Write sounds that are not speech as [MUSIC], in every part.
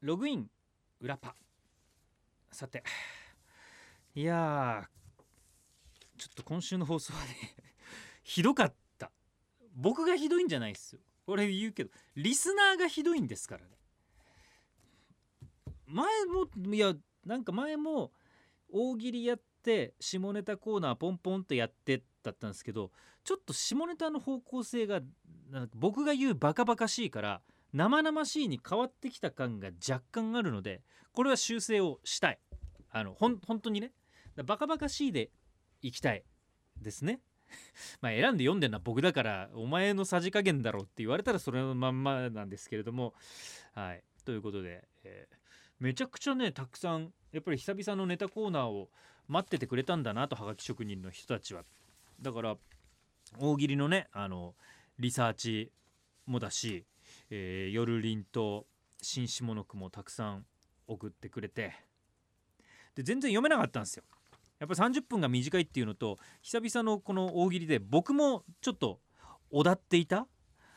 ログイン裏パ。さていやちょっと今週の放送はね [LAUGHS] ひどかった。僕がひどいんじゃないっすよ。これ言うけどリスナーがひどいんですからね。前もいやなんか前も大喜利やって下ネタコーナーポンポンとやってだったんですけどちょっと下ネタの方向性が僕が言うバカバカしいから生々しいに変わってきた感が若干あるのでこれは修正をしたい。あのほん本当にね。バカバカしいでいきたいですね。[LAUGHS] まあ選んで読んでるのは僕だからお前のさじ加減だろうって言われたらそれのまんまなんですけれども。はい。ということで、えーめちゃくちゃねたくさんやっぱり久々のネタコーナーを待っててくれたんだなとはがき職人の人たちは。だから大喜利のねあのリサーチもだし、えー、夜凛と新下の句もたくさん送ってくれて。で全然読めなかったんですよ。やっぱ30分が短いっていうのと久々のこの大喜利で僕もちょっとおだっていた。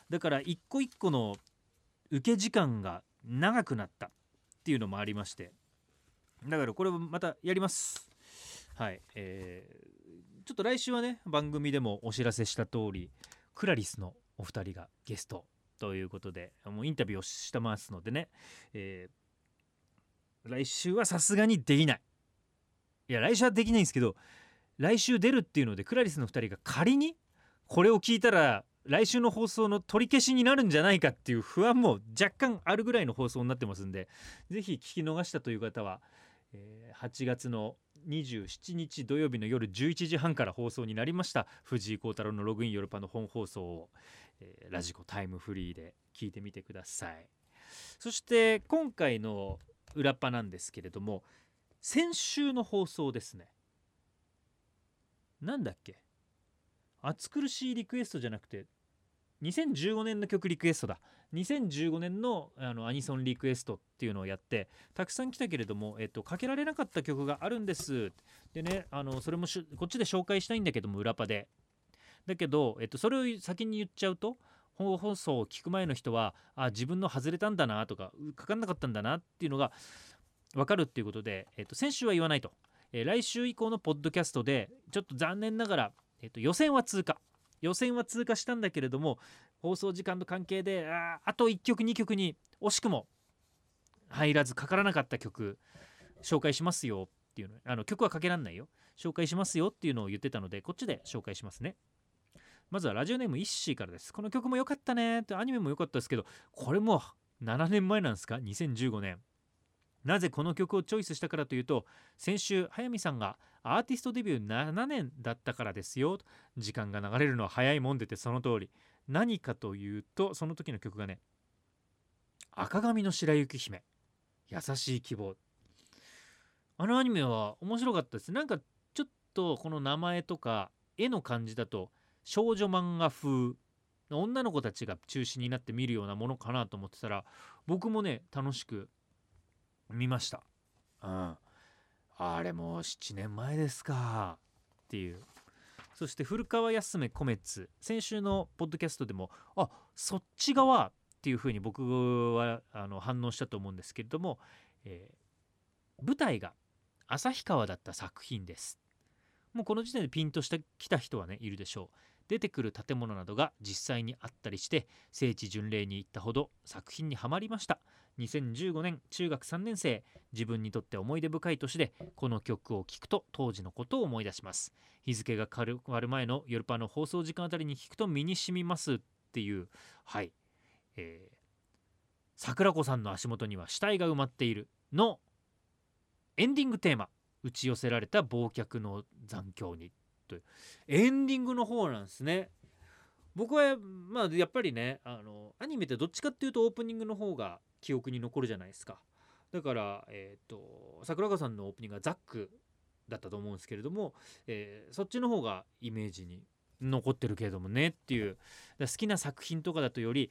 だから一個一個の受け時間が長くなったっていうのもありまして。だからこれをまたやります。はい。えー、ちょっと来週はね番組でもお知らせした通りクラリスのお二人がゲストということでもうインタビューをしてますのでね、えー、来週はさすがにできない。いや来週はできないんですけど来週出るっていうのでクラリスの2人が仮にこれを聞いたら来週の放送の取り消しになるんじゃないかっていう不安も若干あるぐらいの放送になってますんで是非聞き逃したという方は、え、8月の27日土曜日の夜11時半から放送になりました藤井幸太郎のログインヨルパの本放送を、えー、ラジコタイムフリーで聞いてみてください。そして今回の裏パなんですけれども先週の放送ですね。なんだっけ？暑苦しいリクエストじゃなくて2015年の曲リクエストだ。2015年のあのアニソンリクエストっていうのをやってたくさん来たけれども、えっと、かけられなかった曲があるんですでねあのそれもこっちで紹介したいんだけども裏パで。だけど、えっと、それを先に言っちゃうと本放送を聞く前の人はあ自分の外れたんだなとかかかんなかったんだなっていうのが分かるっていうことで、えっと、先週は言わないと、えー、来週以降のポッドキャストでちょっと残念ながら、えっと、予選は通過。予選は通過したんだけれども放送時間の関係でああと1曲2曲に惜しくも入らずかからなかった曲紹介しますよっていうのあの曲はかけらんないよ。紹介しますよっていうのを言ってたのでこっちで紹介しますね。まずはラジオネームイッシーからです。この曲も良かったねってアニメも良かったですけどこれも7年前なんですか？2015年。なぜこの曲をチョイスしたからというと先週速水さんがアーティストデビュー7年だったからですよ。時間が流れるのは早いもんでてその通り。何かというとその時の曲がね赤髪の白雪姫。優しい希望。あのアニメは面白かったです。なんかちょっとこの名前とか絵の感じだと少女漫画風女の子たちが中心になって見るようなものかなと思ってたら僕もね楽しく見ました。うん。あれもう7年前ですかっていう。そして古川康芽コメッツ先週のポッドキャストでもあそっち側っていうふうに僕はあの反応したと思うんですけれども、えー、舞台が旭川だった作品です。もうこの時点でピンとしてきた人はねいるでしょう。出てくる建物などが実際にあったりして聖地巡礼に行ったほど作品にはまりました。2015年中学3年生自分にとって思い出深い年でこの曲を聴くと当時のことを思い出します。日付が変わる前の夜パの放送時間あたりに聞くと身に染みますっていうはいえー、桜子さんの足元には死体が埋まっているのエンディングテーマ打ち寄せられた忘却の残響にという。エンディングの方なんですね。僕はまあやっぱりねあのアニメってどっちかっていうとオープニングの方が記憶に残るじゃないですか。だからえっ、ー、と桜川さんのオープニングがザックだったと思うんですけれども、えー、そっちの方がイメージに残ってるけれどもねっていう好きな作品とかだとより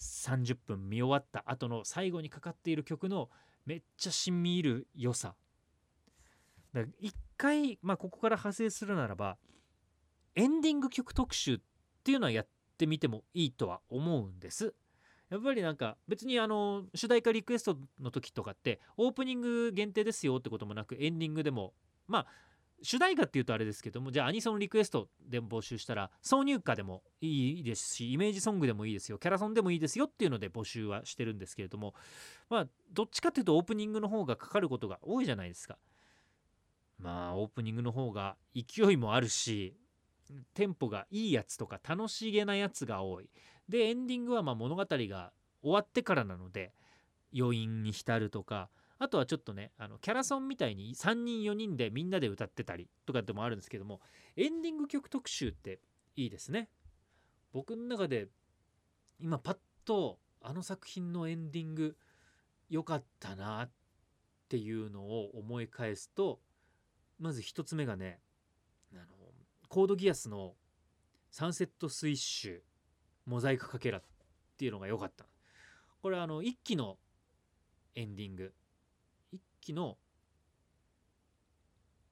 30分見終わった後の最後にかかっている曲のめっちゃしみ入る良さだ一回、まあ、ここから派生するならばエンディング曲特集っていうのはやってみてもいいとは思うんです。やっぱりなんか別にあの主題歌リクエストの時とかってオープニング限定ですよってこともなくエンディングでもまあ主題歌っていうとあれですけどもじゃあアニソンリクエストで募集したら挿入歌でもいいですしイメージソングでもいいですよキャラソンでもいいですよっていうので募集はしてるんですけれどもまあどっちかっていうとオープニングの方がかかることが多いじゃないですか。まあオープニングの方が勢いもあるしテンポがいいやつとか楽しげなやつが多い。でエンディングはま物語が終わってからなので余韻に浸るとかあとはちょっとねあのキャラソンみたいに3人4人でみんなで歌ってたりとかでもあるんですけどもエンディング曲特集っていいですね。僕の中で今パッとあの作品のエンディング良かったなっていうのを思い返すとまず1つ目がねあのコードギアスのサンセットスイッシュモザイクかけらっていうのが良かったこれあの1期のエンディング。1期の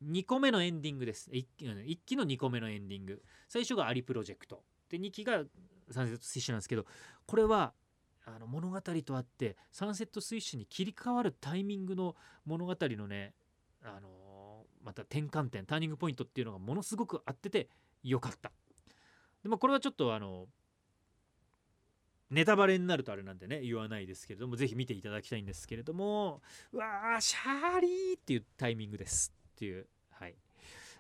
2個目のエンディングです。1, 1期の2個目のエンディング。最初がアリプロジェクト。で2期がサンセットスイッシュなんですけどこれはあの物語とあってサンセットスイッシュに切り替わるタイミングの物語のねあのまた転換点ターニングポイントっていうのがものすごく合っててよかった。でもこれはちょっとあのネタバレになるとあれなんでね言わないですけれどもぜひ見ていただきたいんですけれどもうわーシャーリーっていうタイミングですっていうはい。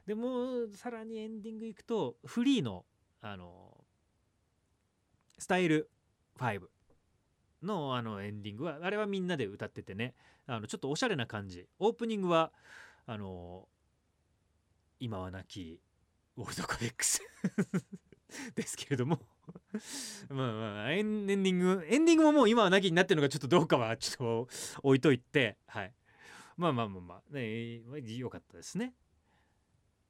でもさらにエンディングいくとフリーのあのスタイル5のあのエンディングはあれはみんなで歌っててねあのちょっとおしゃれな感じ。オープニングはあの今はなきオールドコレックス。[LAUGHS] ですけれども。[LAUGHS] まあまあエンディングエンディングももう今はなきになってるのがちょっとどうかはちょっと置いといて。はい。まあまあまあまあ。ねよかったですね。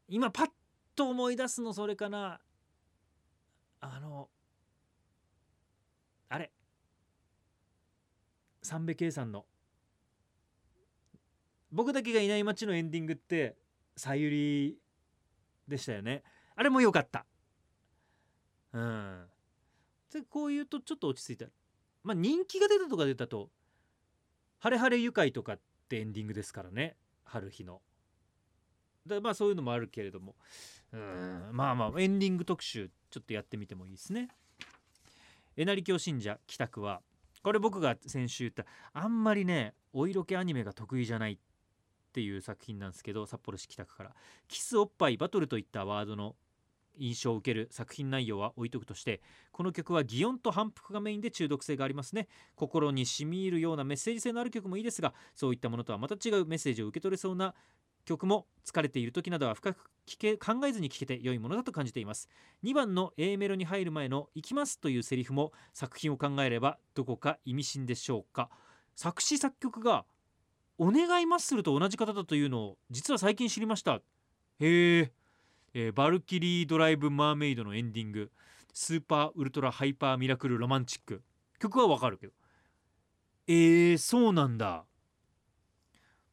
今パッと思い出すのそれかな。あのあれ。三部圭さんの。僕だけがいない街のエンディングってさゆりでしたよね。あれも良かった。うん。でこう言うとちょっと落ち着いた。まあ人気が出たとか出たと「ハレハレ愉快」とかってエンディングですからね。春日の。でまあそういうのもあるけれども。うん。まあまあエンディング特集ちょっとやってみてもいいですね。えなり教信者帰宅はこれ僕が先週言ったあんまりねお色気アニメが得意じゃないっていう作品なんですけど札幌市北区から。キスおっぱいバトルといったワードの印象を受ける作品内容は置いとくとしてこの曲は擬音と反復がメインで中毒性がありますね。心に染み入るようなメッセージ性のある曲もいいですがそういったものとはまた違うメッセージを受け取れそうな曲も疲れている時などは深く聞け考えずに聴けて良いものだと感じています。2番の A メロに入る前の「行きます」というセリフも作品を考えればどこか意味深でしょうか。作詞作曲が「お願いマッスル」と同じ方だというのを実は最近知りました。へええー、バルキリードライブ・マーメイドのエンディング。スーパーウルトラハイパーミラクルロマンチック。曲はわかるけど。えー、そうなんだ。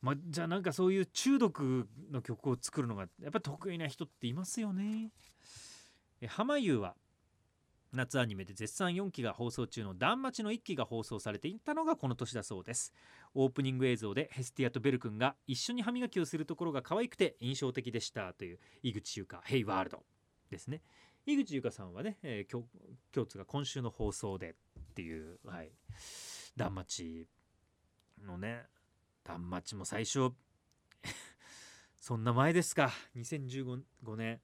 ま、じゃあなんかそういう中毒の曲を作るのがやっぱ得意な人っていますよね。え浜優は夏アニメで絶賛4期が放送中の「断末の1期が放送されていたのがこの年だそうです。オープニング映像でヘスティアとベル君が一緒に歯磨きをするところが可愛くて印象的でしたという井口優香「ヘイワールド」ですね。井口優香さんはね、えー、京都が今週の放送でっていうはい。断末のね断末も最初 [LAUGHS] そんな前ですか。2015年。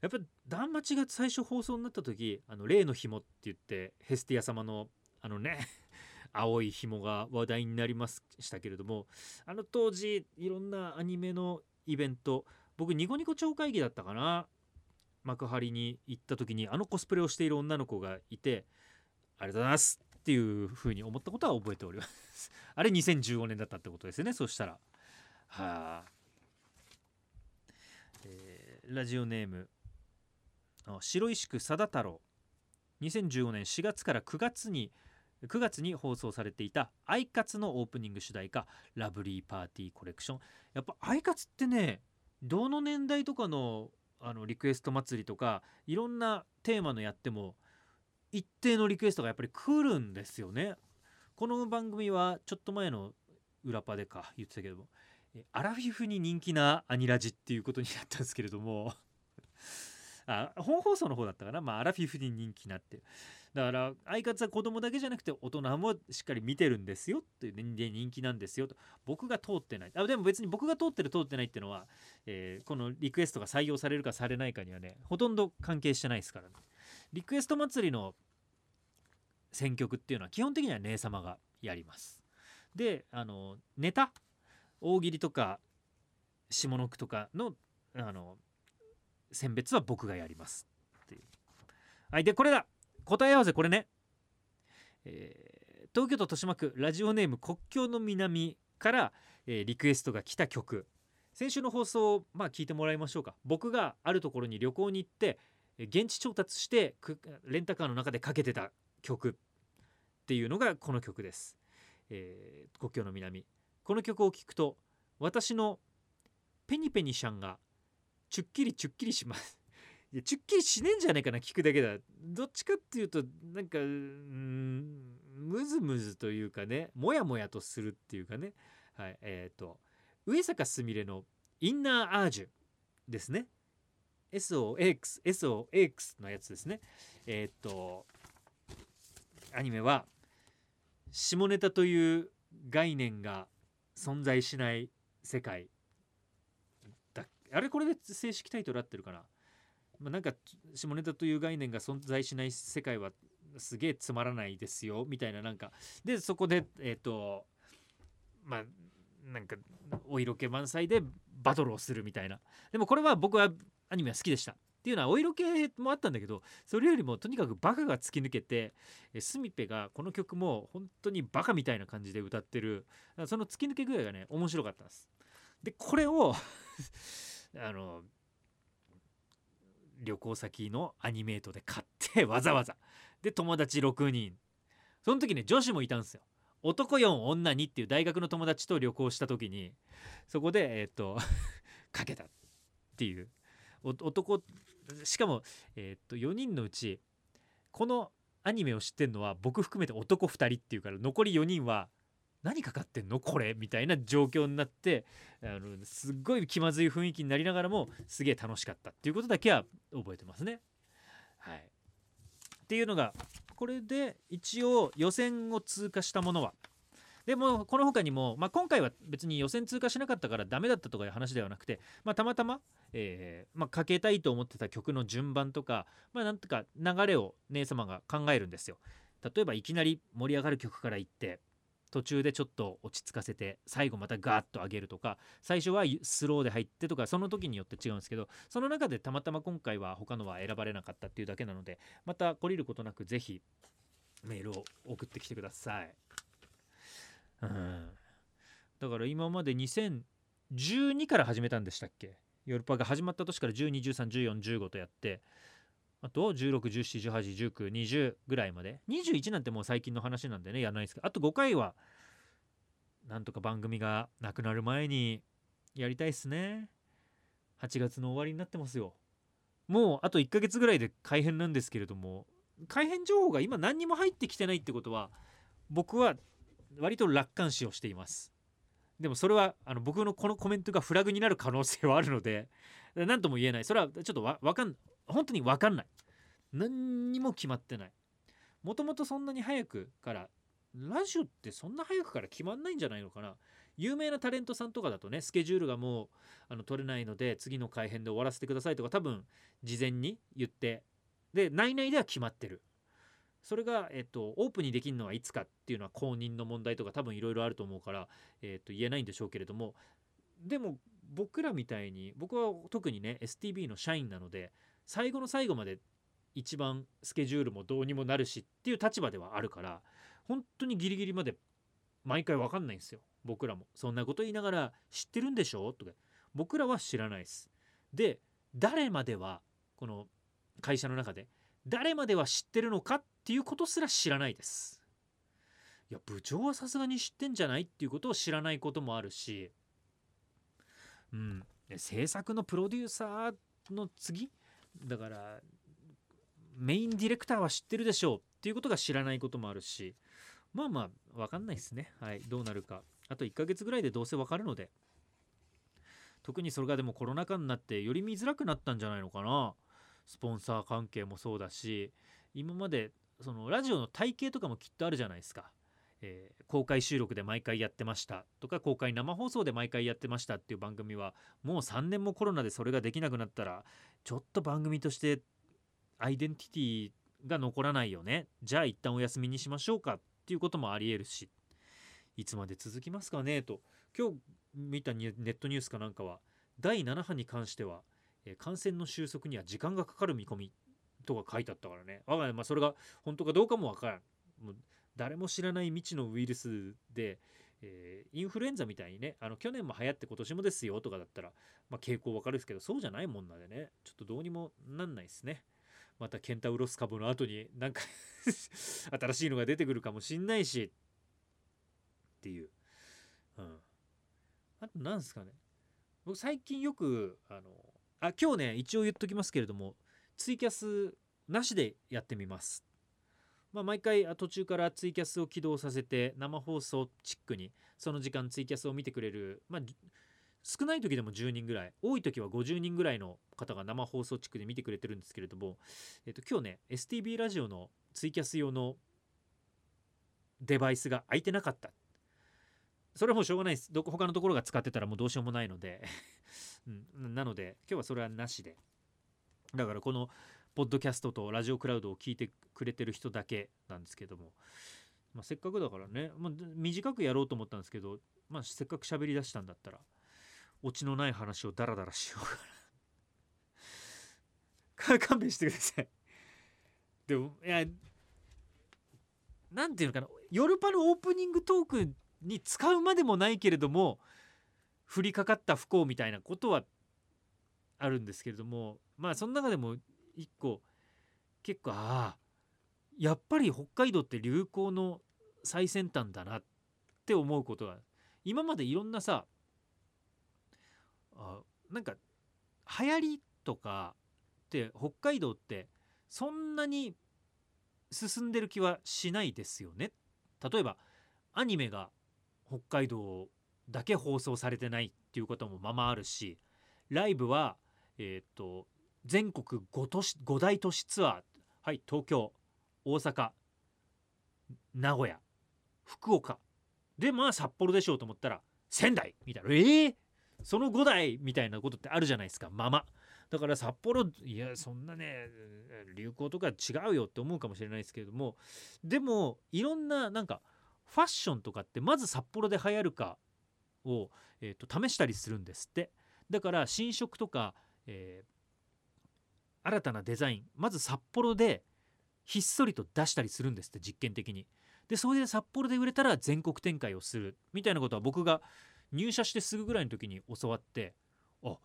やっぱ断末が最初放送になった時あの例の紐って言ってヘスティア様のあのね [LAUGHS] 青い紐が話題になりましたけれどもあの当時いろんなアニメのイベント僕ニコニコ超会議だったかな幕張に行った時にあのコスプレをしている女の子がいてありがとうございますっていうふうに思ったことは覚えております。[LAUGHS] あれ2015年だったってことですねそしたら。はあ、えー、ラジオネーム白石区貞太郎。2015年4月から9月に9月に放送されていた「アイカツ」のオープニング主題歌「ラブリーパーティーコレクション」やっぱアイカツってねどの年代とかのあのリクエスト祭りとかいろんなテーマのやっても一定のリクエストがやっぱり来るんですよね。この番組はちょっと前の裏パでか言ってたけどもアラフィフに人気なアニラジっていうことになったんですけれども。あ本放送の方だったかな、まあ、アラフィフに人気になって。だから相方は子供だけじゃなくて大人もしっかり見てるんですよっていうで人気なんですよと。僕が通ってない。あでも別に僕が通ってる通ってないっていうのは、えー、このリクエストが採用されるかされないかにはねほとんど関係してないですからね。リクエスト祭りの選曲っていうのは基本的には姉様がやります。であのネタ？大喜利とか下の句とかのあの選別は僕がやります。いはいでこれだ。答え合わせこれね、えー、東京都豊島区ラジオネーム国境の南から、えー、リクエストが来た曲。先週の放送をまあ聞いてもらいましょうか。僕があるところに旅行に行って現地調達してレンタカーの中でかけてた曲。っていうのがこの曲です、えー、国境の南。この曲を聴くと私のペニペニシャンがちゅっきりちゅっきりします。[LAUGHS] いやちゅっきりしねえんじゃないかな聞くだけだ。どっちかっていうとなんかうんムズムズというかねもやもやとするっていうかね。はいえっ、ー、と上坂すみれのインナーアージュですね。SOX SOX のやつですね。えっ、ー、とアニメは下ネタという概念が存在しない世界。あれこれで正式タイトル合ってるかなまあ、なんか下ネタという概念が存在しない世界はすげえつまらないですよ。みたいななんか。でそこでえっ、ー、とまあなんかお色気満載でバトルをするみたいな。でもこれは僕はアニメは好きでした。っていうのはお色気もあったんだけどそれよりもとにかくバカが突き抜けてスミペがこの曲も本当にバカみたいな感じで歌ってる。その突き抜け具合がね面白かったんです。でこれを [LAUGHS] あの旅行先のアニメートで買ってわざわざ。で友達6人。その時ね女子もいたんですよ。男4女2っていう大学の友達と旅行した時にそこでえっ、ー、とかけたっていう。男しかもえっ、ー、と4人のうちこのアニメを知ってんのは僕含めて男2人っていうから残り4人は何かかってんのこれみたいな状況になってあのすっごい気まずい雰囲気になりながらもすげえ楽しかったっていうことだけは覚えてますね。はい、っていうのがこれで一応予選を通過したものはでもこの他にも、まあ、今回は別に予選通過しなかったからダメだったとかいう話ではなくて、まあ、たまたま、えーまあ、かけたいと思ってた曲の順番とか、まあ、なんとか流れを姉様が考えるんですよ。例えばいきなり盛り上がる曲からいって途中でちょっと落ち着かせて最後またガーッと上げるとか最初はスローで入ってとかその時によって違うんですけどその中でたまたま今回は他のは選ばれなかったっていうだけなのでまた懲りることなく是非メールを送ってきてください。うん、だから今まで2012から始めたんでしたっけ？ヨルパが始まった年から12131415とやってあと1617181920ぐらいまで。21なんてもう最近の話なんでねやらないですけど。あと5回はなんとか番組がなくなる前にやりたいっすね。8月の終わりになってますよ。もうあと1ヶ月ぐらいで改編なんですけれども改編情報が今何にも入ってきてないってことは僕は割と楽観視をしています。でもそれはあの僕のこのコメントがフラグになる可能性はあるので何とも言えない。それはちょっとわわかん本当に分かんない。何にも決まってない。もともとそんなに早くからラジオってそんな早くから決まんないんじゃないのかな。有名なタレントさんとかだとねスケジュールがもうあの取れないので次の改編で終わらせてくださいとか多分事前に言ってで内々では決まってる。それが、えっと、オープンにできるのはいつかっていうのは公認の問題とか多分いろいろあると思うから、えっと、言えないんでしょうけれども。でも僕らみたいに僕は特にね STB の社員なので最後の最後まで一番スケジュールもどうにもなるしっていう立場ではあるから本当にギリギリまで毎回分かんないんですよ。僕らも。そんなこと言いながら知ってるんでしょ？とか。僕らは知らないです。で誰まではこの会社の中で誰までは知ってるのかっていうことすら知らないです。いや部長はさすがに知ってんじゃないっていうことを知らないこともあるし。うん。制作のプロデューサーの次だからメインディレクターは知ってるでしょうっていうことが知らないこともあるしまあまあ分かんないですね。はいどうなるか。あと1ヶ月ぐらいでどうせ分かるので。特にそれがでもコロナ禍になってより見づらくなったんじゃないのかな。スポンサー関係もそうだし今までそのラジオの体系とかもきっとあるじゃないですか、えー、公開収録で毎回やってましたとか公開生放送で毎回やってましたっていう番組はもう3年もコロナでそれができなくなったらちょっと番組としてアイデンティティが残らないよね。じゃあ一旦お休みにしましょうかっていうこともありえるし。いつまで続きますかねと。今日見たネットニュースかなんかは第7波に関しては、えー、感染の収束には時間がかかる見込みとか書いてあったからね。我が家まあそれが本当かどうかもわからん。誰も知らない未知のウイルスで、えー、インフルエンザみたいにねあの去年も流行って今年もですよとかだったら、まあ、傾向わかるんですけどそうじゃないもんなんでねちょっとどうにもなんないですね。またケンタウロス株の後になんか [LAUGHS] 新しいのが出てくるかもしんないしっていう、うん、あと何すかね。僕最近よくあのあ今日ね一応言っときますけれどもツイキャスなしでやってみます。まあ、毎回途中からツイキャスを起動させて生放送チックにその時間ツイキャスを見てくれる、まあ、少ない時でも10人ぐらい多い時は50人ぐらいの方が生放送チックで見てくれてるんですけれども、えっと、今日ね STB ラジオのツイキャス用のデバイスが空いてなかった。それはもうしょうがないです。どこ他のところが使ってたらもうどうしようもないので。[LAUGHS] うん、なので今日はそれはなしで。だからこのポッドキャストとラジオクラウドを聞いてくれてる人だけなんですけども、まあ、せっかくだからね、まあ、短くやろうと思ったんですけど、まあ、せっかく喋りだしたんだったらオチのない話をダラダラしようかな。[LAUGHS] 勘弁してください。でもいやなんていうのかな。夜パのオープニングトークに使うまでもないけれども降りかかった不幸みたいなことはあるんですけれどもまあその中でも一個結構ああやっぱり北海道って流行の最先端だなって思うことが今までいろんなさあなんか流行りとかって北海道ってそんなに進んでる気はしないですよね。例えばアニメが北海道だけ放送されてないっていうこともままあるしライブはえっ、ー、と全国 5, 都市5大都市ツアー。はい東京大阪名古屋福岡。でまあ札幌でしょうと思ったら仙台みたいな。えー、その5台みたいなことってあるじゃないですかまま。だから札幌いやそんなね流行とか違うよって思うかもしれないですけれども。でもいろんななんかファッションとかってまず札幌で流行るかを、えーと試したりするんですって。だから新色とかえー、新たなデザインまず札幌でひっそりと出したりするんですって実験的に。でそれで札幌で売れたら全国展開をするみたいなことは僕が入社してすぐぐらいの時に教わってあ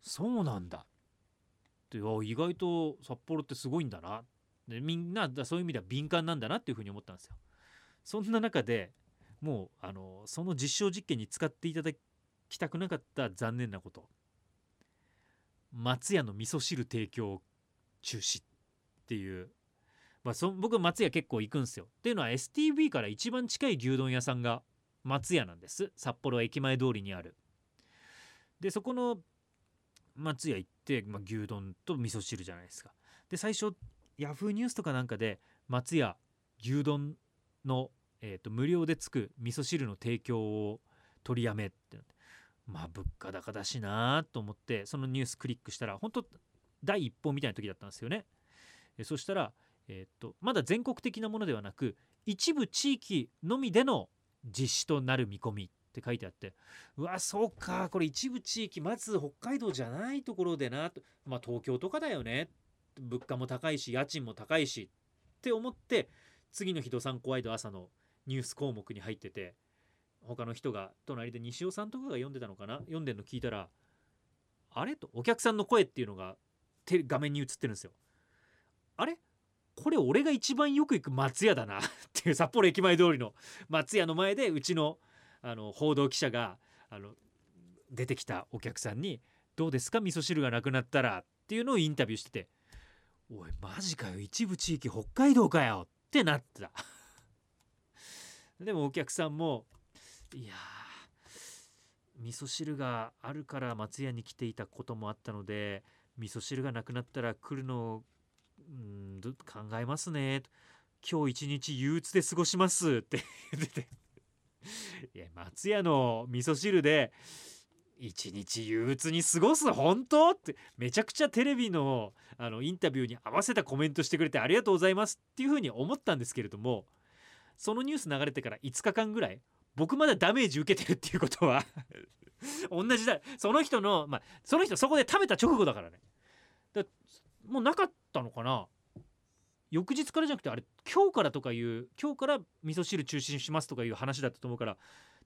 そうなんだって意外と札幌ってすごいんだなでみんなそういう意味では敏感なんだなっていうふうに思ったんですよ。そんな中でもうあのその実証実験に使っていただきたくなかった残念なこと松屋の味噌汁提供中止っていう、まあ、そ僕松屋結構行くんですよ。っていうのは STB から一番近い牛丼屋さんが松屋なんです。札幌駅前通りにある。でそこの松屋行って、まあ、牛丼と味噌汁じゃないですか。で最初ヤフーニュースとかなんかで松屋牛丼の、えーと、無料でつく味噌汁の提供を取りやめってって。まあ物価高だしなと思ってそのニュースクリックしたら本当第一報みたいな時だったんですよね。えそしたら、えー、っとまだ全国的なものではなく一部地域のみでの実施となる見込みって書いてあってうわそうかこれ一部地域まず北海道じゃないところでなとまあ東京とかだよね物価も高いし家賃も高いしって思って次の日ドサンコワイド朝のニュース項目に入ってて他の人が隣で西尾さんとかが読んでたのかな？読んでるの聞いたらあれ？とお客さんの声っていうのが画面に映ってるんですよ。あれ？これ俺が一番よく行く松屋だな。[LAUGHS] っていう札幌駅前通りの松屋の前でうちのあの報道記者があの出てきたお客さんに「どうですか？味噌汁がなくなったら」っていうのをインタビューしてておいマジかよ。一部地域北海道かよ。ってなってた。[LAUGHS] でもお客さんもいや味噌汁があるから松屋に来ていたこともあったので味噌汁がなくなったら来るのうん考えますね。今日一日憂鬱で過ごしますって [LAUGHS] 言ってて。いや松屋の味噌汁で一日憂鬱に過ごす？本当？って。めちゃくちゃテレビのあのインタビューに合わせたコメントしてくれてありがとうございますっていうふうに思ったんですけれどもそのニュース流れてから5日間ぐらい僕まだダメージ受けてるっていうことは同じだ。その人のまあその人そこで食べた直後だからね。だもうなかったのかな。翌日からじゃなくてあれ今日からとかいう今日から味噌汁中心しますとかいう話だったと思うから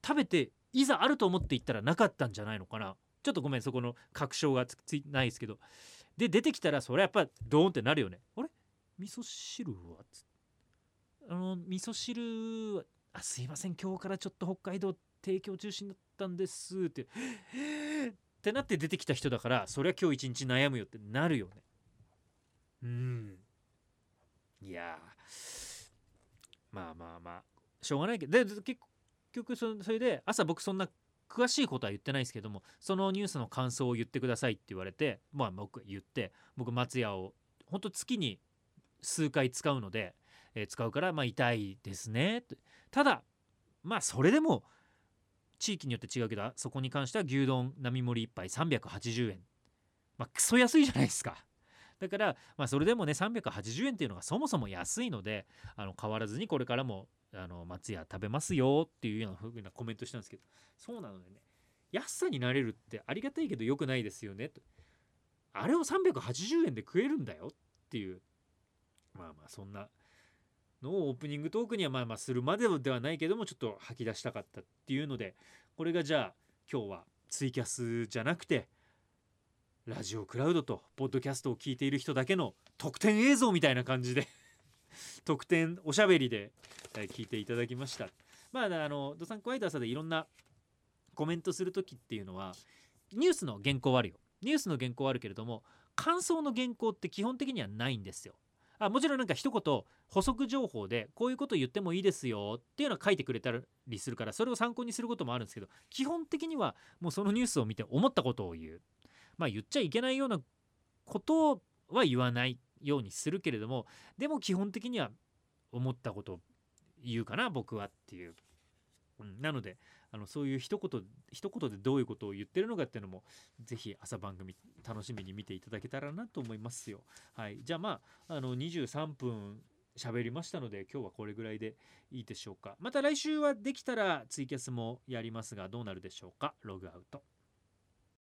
食べていざあると思って行ったらなかったんじゃないのかな。ちょっとごめんそこの確証がついないですけど。で出てきたらそれやっぱドーンってなるよね。あれ？味噌汁は？あの味噌汁はあすいません今日からちょっと北海道提供中心だったんですってってなって出てきた人だからそりゃ今日一日悩むよってなるよねうん。いやまあまあまあ。しょうがないけど。で結局それで朝僕そんな詳しいことは言ってないですけどもそのニュースの感想を言ってくださいって言われてまあ僕言って僕松屋を本当月に数回使うので、え、使うからまあ痛いですね。ただまあそれでも地域によって違うけどそこに関しては牛丼並盛り1杯380円。まあクソ安いじゃないですか。だから、まあ、それでもね380円っていうのがそもそも安いのであの変わらずにこれからもあの松屋食べますよっていうような風なコメントしたんですけどそうなのでね安さになれるってありがたいけど良くないですよね。とあれを380円で食えるんだよっていうまあまあそんなのをオープニングトークにはまあまあするまでではないけどもちょっと吐き出したかったっていうのでこれがじゃあ今日はツイキャスじゃなくてラジオクラウドとポッドキャストを聞いている人だけの特典映像みたいな感じで [LAUGHS] 特典おしゃべりで聞いていただきました。まああのドサンクワイターさでいろんなコメントする時っていうのはニュースの原稿はあるよ。ニュースの原稿はあるけれども感想の原稿って基本的にはないんですよ。あもちろんなんか一言補足情報でこういうこと言ってもいいですよっていうのは書いてくれたりするからそれを参考にすることもあるんですけど基本的にはもうそのニュースを見て思ったことを言う。まあ言っちゃいけないようなことは言わないようにするけれどもでも基本的には思ったことを言うかな僕はっていう、うん、なのであのそういう一言一言でどういうことを言ってるのかっていうのもぜひ朝番組楽しみに見ていただけたらなと思いますよ。はい。じゃあまああの23分喋りましたので今日はこれぐらいでいいでしょうか。また来週はできたらツイキャスもやりますがどうなるでしょうか。ログアウト。